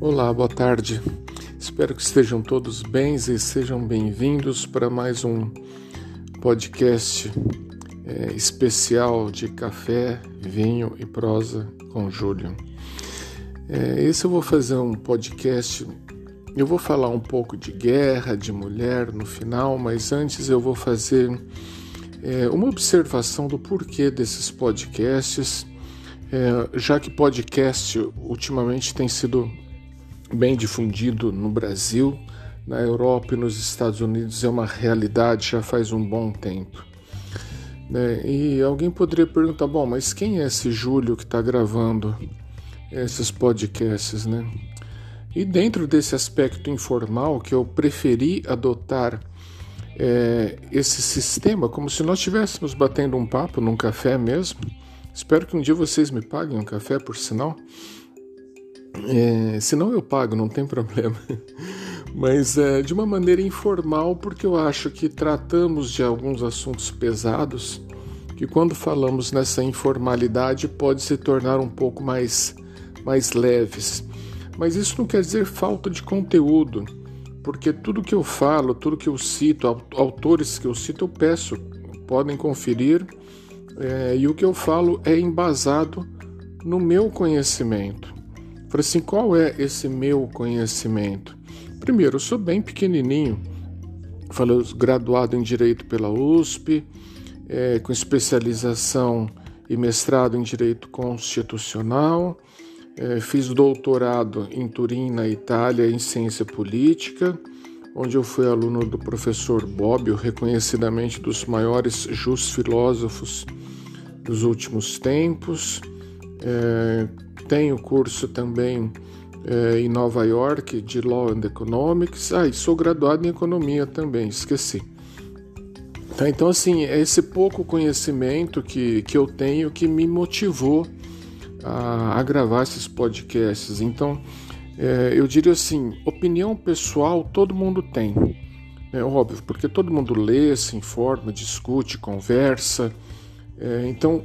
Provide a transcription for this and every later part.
Olá, boa tarde. Espero que estejam todos bem e sejam bem-vindos para mais um podcast é, especial de café, vinho e prosa com Júlio. É, esse eu vou fazer um podcast. Eu vou falar um pouco de guerra, de mulher no final, mas antes eu vou fazer é, uma observação do porquê desses podcasts é, já que podcast ultimamente tem sido bem difundido no Brasil, na Europa e nos Estados Unidos é uma realidade já faz um bom tempo. Né? E alguém poderia perguntar: bom, mas quem é esse Júlio que está gravando esses podcasts, né? E dentro desse aspecto informal que eu preferi adotar é, esse sistema, como se nós estivéssemos batendo um papo num café mesmo, Espero que um dia vocês me paguem um café, por sinal. É, se não, eu pago, não tem problema. Mas é, de uma maneira informal, porque eu acho que tratamos de alguns assuntos pesados que, quando falamos nessa informalidade, pode se tornar um pouco mais, mais leves. Mas isso não quer dizer falta de conteúdo, porque tudo que eu falo, tudo que eu cito, autores que eu cito, eu peço, podem conferir é, e o que eu falo é embasado no meu conhecimento. Falei assim, qual é esse meu conhecimento? Primeiro, eu sou bem pequenininho. Falei, graduado em Direito pela USP, é, com especialização e mestrado em Direito Constitucional. É, fiz doutorado em Turim, na Itália, em Ciência Política, onde eu fui aluno do professor Bobbio, reconhecidamente dos maiores jus filósofos dos últimos tempos. É, tenho curso também é, em Nova York de Law and Economics. Ah, e sou graduado em Economia também, esqueci. Tá, então, assim, é esse pouco conhecimento que, que eu tenho que me motivou a, a gravar esses podcasts. Então, é, eu diria assim: opinião pessoal todo mundo tem. É óbvio, porque todo mundo lê, se informa, discute, conversa. É, então,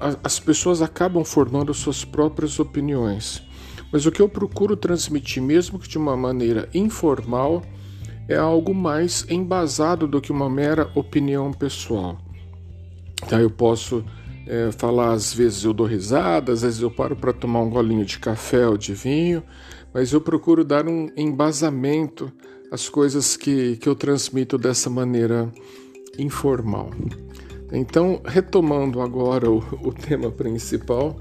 as pessoas acabam formando suas próprias opiniões. Mas o que eu procuro transmitir, mesmo que de uma maneira informal, é algo mais embasado do que uma mera opinião pessoal. Tá, eu posso é, falar, às vezes eu dou risada, às vezes eu paro para tomar um golinho de café ou de vinho, mas eu procuro dar um embasamento às coisas que, que eu transmito dessa maneira informal. Então, retomando agora o, o tema principal,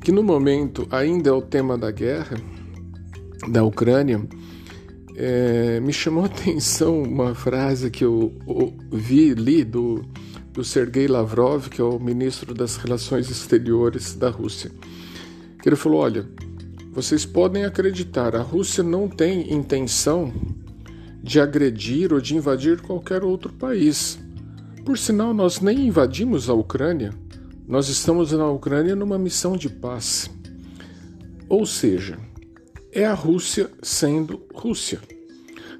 que no momento ainda é o tema da guerra da Ucrânia, é, me chamou a atenção uma frase que eu vi, li do, do Sergei Lavrov, que é o ministro das Relações Exteriores da Rússia. Que ele falou: Olha, vocês podem acreditar, a Rússia não tem intenção de agredir ou de invadir qualquer outro país. Por sinal, nós nem invadimos a Ucrânia, nós estamos na Ucrânia numa missão de paz. Ou seja, é a Rússia sendo Rússia.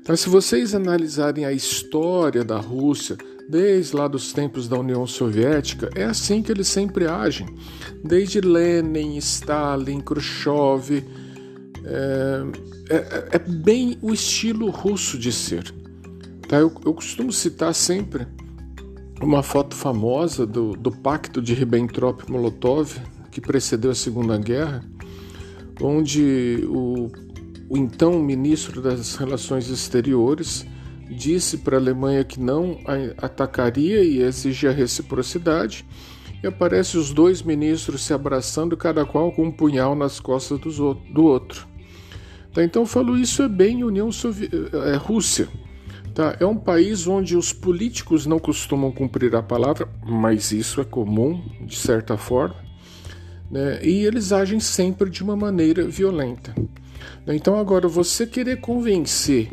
Então, se vocês analisarem a história da Rússia, desde lá dos tempos da União Soviética, é assim que eles sempre agem. Desde Lenin, Stalin, Khrushchev. É, é, é bem o estilo russo de ser. Tá? Eu, eu costumo citar sempre uma foto famosa do, do pacto de Ribbentrop-Molotov, que precedeu a Segunda Guerra, onde o, o então ministro das Relações Exteriores disse para a Alemanha que não atacaria e exigia reciprocidade, e aparece os dois ministros se abraçando, cada qual com um punhal nas costas do outro. Tá, então eu falo isso é bem União Sovi é, Rússia. Tá? É um país onde os políticos não costumam cumprir a palavra, mas isso é comum, de certa forma, né? e eles agem sempre de uma maneira violenta. Então, agora, você querer convencer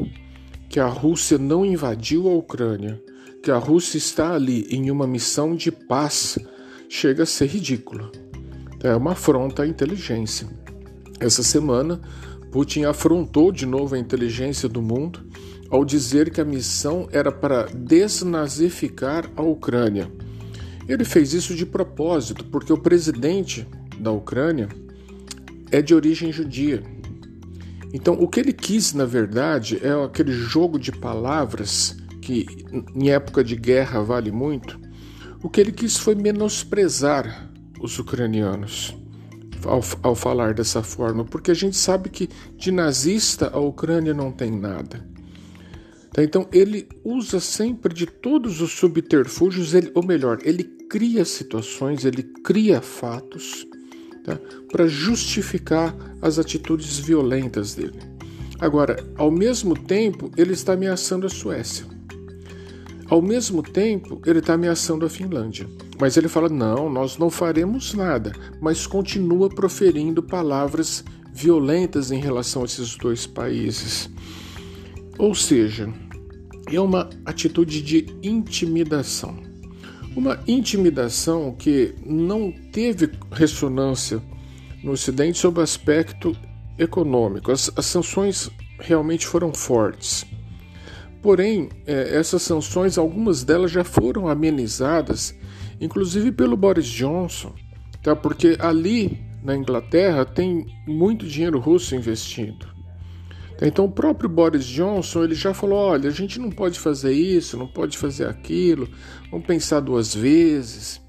que a Rússia não invadiu a Ucrânia, que a Rússia está ali em uma missão de paz, chega a ser ridículo. É uma afronta à inteligência. Essa semana, Putin afrontou de novo a inteligência do mundo ao dizer que a missão era para desnazificar a Ucrânia. Ele fez isso de propósito, porque o presidente da Ucrânia é de origem judia. Então, o que ele quis, na verdade, é aquele jogo de palavras que em época de guerra vale muito. O que ele quis foi menosprezar os ucranianos ao, ao falar dessa forma, porque a gente sabe que de nazista a Ucrânia não tem nada. Tá, então ele usa sempre de todos os subterfúgios, ele, ou melhor, ele cria situações, ele cria fatos tá, para justificar as atitudes violentas dele. Agora, ao mesmo tempo, ele está ameaçando a Suécia. Ao mesmo tempo, ele está ameaçando a Finlândia. Mas ele fala: não, nós não faremos nada, mas continua proferindo palavras violentas em relação a esses dois países. Ou seja, é uma atitude de intimidação. Uma intimidação que não teve ressonância no Ocidente sob o aspecto econômico. As, as sanções realmente foram fortes. Porém, é, essas sanções, algumas delas já foram amenizadas inclusive pelo Boris Johnson, tá? Porque ali na Inglaterra tem muito dinheiro russo investido. Então o próprio Boris Johnson ele já falou, olha, a gente não pode fazer isso, não pode fazer aquilo, vamos pensar duas vezes.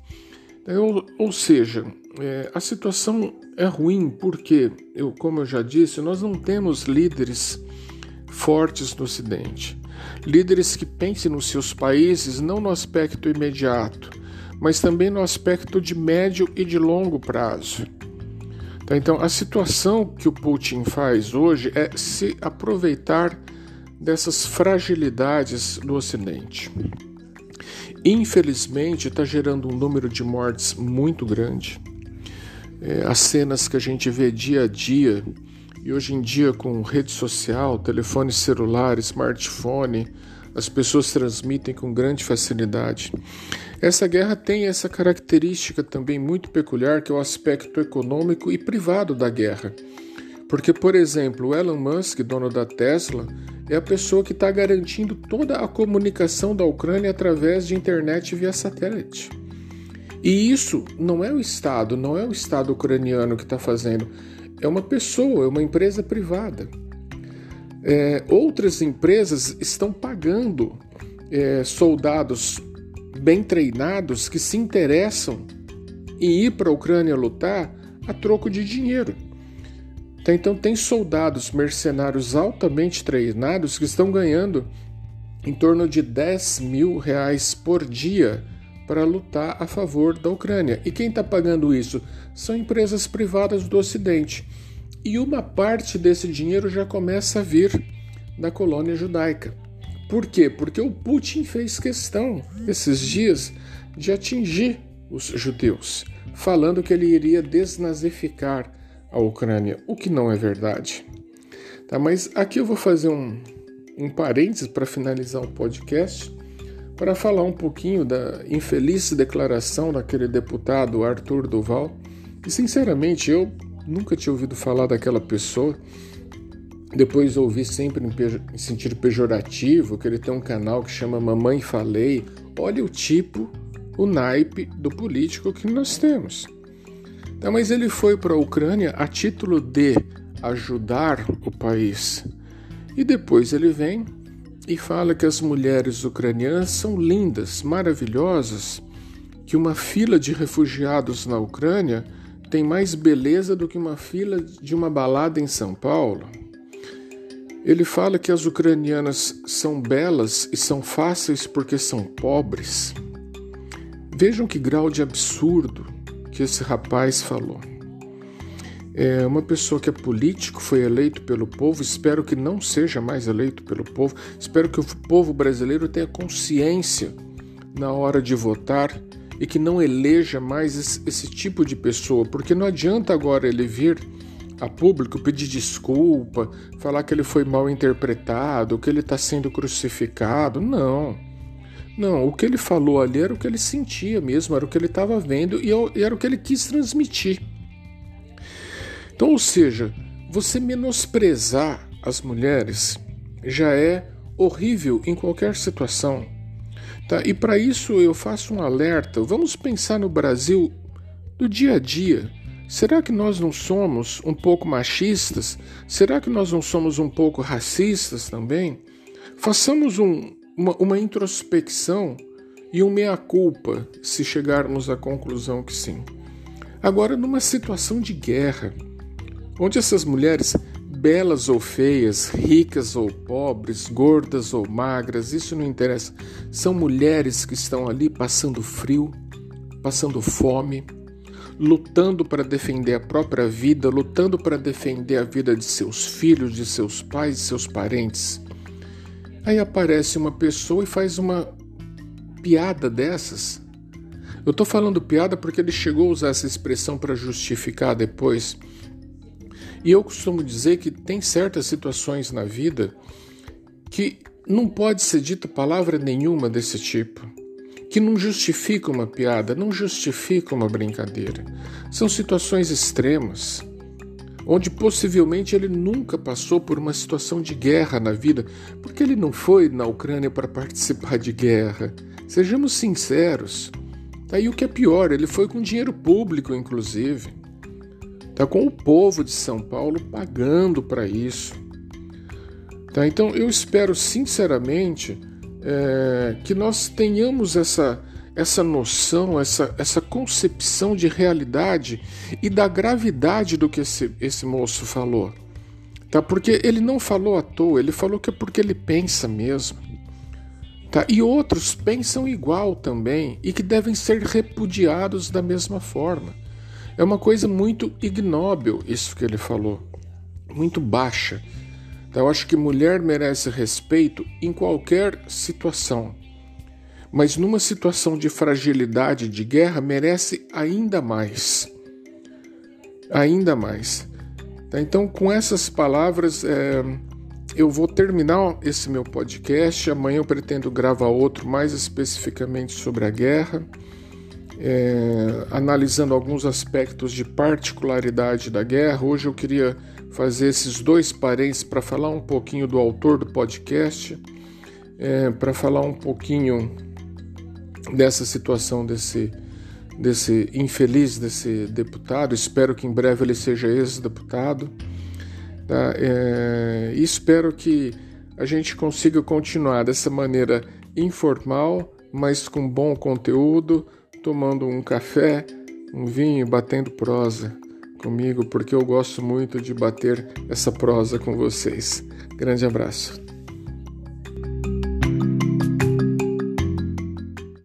Então, ou seja, é, a situação é ruim porque, eu, como eu já disse, nós não temos líderes fortes no Ocidente. Líderes que pensem nos seus países não no aspecto imediato, mas também no aspecto de médio e de longo prazo. Tá, então, a situação que o Putin faz hoje é se aproveitar dessas fragilidades do Ocidente. Infelizmente, está gerando um número de mortes muito grande. É, as cenas que a gente vê dia a dia, e hoje em dia com rede social, telefone celular, smartphone, as pessoas transmitem com grande facilidade. Essa guerra tem essa característica também muito peculiar, que é o aspecto econômico e privado da guerra. Porque, por exemplo, Elon Musk, dono da Tesla, é a pessoa que está garantindo toda a comunicação da Ucrânia através de internet via satélite. E isso não é o Estado, não é o Estado ucraniano que está fazendo, é uma pessoa, é uma empresa privada. É, outras empresas estão pagando é, soldados bem treinados que se interessam em ir para a Ucrânia lutar a troco de dinheiro. Tá, então, tem soldados mercenários altamente treinados que estão ganhando em torno de 10 mil reais por dia para lutar a favor da Ucrânia. E quem está pagando isso? São empresas privadas do Ocidente. E uma parte desse dinheiro já começa a vir da colônia judaica. Por quê? Porque o Putin fez questão esses dias de atingir os judeus, falando que ele iria desnazificar a Ucrânia, o que não é verdade. Tá, mas aqui eu vou fazer um, um parênteses para finalizar o podcast, para falar um pouquinho da infeliz declaração daquele deputado Arthur Duval, que sinceramente eu nunca tinha ouvido falar daquela pessoa. Depois ouvi sempre em, sentido pejorativo que ele tem um canal que chama Mamãe Falei. Olha o tipo, o naipe do político que nós temos. Então, mas ele foi para a Ucrânia a título de ajudar o país. E depois ele vem e fala que as mulheres ucranianas são lindas, maravilhosas, que uma fila de refugiados na Ucrânia tem mais beleza do que uma fila de uma balada em São Paulo. Ele fala que as ucranianas são belas e são fáceis porque são pobres. Vejam que grau de absurdo que esse rapaz falou. É uma pessoa que é político, foi eleito pelo povo, espero que não seja mais eleito pelo povo, espero que o povo brasileiro tenha consciência na hora de votar e que não eleja mais esse, esse tipo de pessoa, porque não adianta agora ele vir a público pedir desculpa, falar que ele foi mal interpretado, que ele está sendo crucificado. Não. Não, o que ele falou ali era o que ele sentia mesmo, era o que ele estava vendo e era o que ele quis transmitir. Então, ou seja, você menosprezar as mulheres já é horrível em qualquer situação. Tá? E para isso eu faço um alerta. Vamos pensar no Brasil do dia a dia. Será que nós não somos um pouco machistas? Será que nós não somos um pouco racistas também? Façamos um, uma, uma introspecção e um meia-culpa se chegarmos à conclusão que sim. Agora, numa situação de guerra, onde essas mulheres, belas ou feias, ricas ou pobres, gordas ou magras, isso não interessa, são mulheres que estão ali passando frio, passando fome, lutando para defender a própria vida, lutando para defender a vida de seus filhos, de seus pais, de seus parentes. Aí aparece uma pessoa e faz uma piada dessas. Eu estou falando piada porque ele chegou a usar essa expressão para justificar depois. E eu costumo dizer que tem certas situações na vida que não pode ser dita palavra nenhuma desse tipo que não justifica uma piada, não justifica uma brincadeira. São situações extremas, onde possivelmente ele nunca passou por uma situação de guerra na vida, porque ele não foi na Ucrânia para participar de guerra. Sejamos sinceros. Aí o que é pior, ele foi com dinheiro público, inclusive. Tá com o povo de São Paulo pagando para isso. Tá? Então eu espero sinceramente é, que nós tenhamos essa, essa noção, essa, essa concepção de realidade e da gravidade do que esse, esse moço falou. Tá? Porque ele não falou à toa, ele falou que é porque ele pensa mesmo. Tá? E outros pensam igual também e que devem ser repudiados da mesma forma. É uma coisa muito ignóbil isso que ele falou, muito baixa. Então, eu acho que mulher merece respeito em qualquer situação. Mas numa situação de fragilidade, de guerra, merece ainda mais. Ainda mais. Tá, então, com essas palavras, é, eu vou terminar esse meu podcast. Amanhã eu pretendo gravar outro mais especificamente sobre a guerra, é, analisando alguns aspectos de particularidade da guerra. Hoje eu queria fazer esses dois parênteses para falar um pouquinho do autor do podcast, é, para falar um pouquinho dessa situação desse, desse infeliz desse deputado. Espero que em breve ele seja ex-deputado. Tá? É, espero que a gente consiga continuar dessa maneira informal, mas com bom conteúdo, tomando um café, um vinho, batendo prosa comigo, porque eu gosto muito de bater essa prosa com vocês. Grande abraço.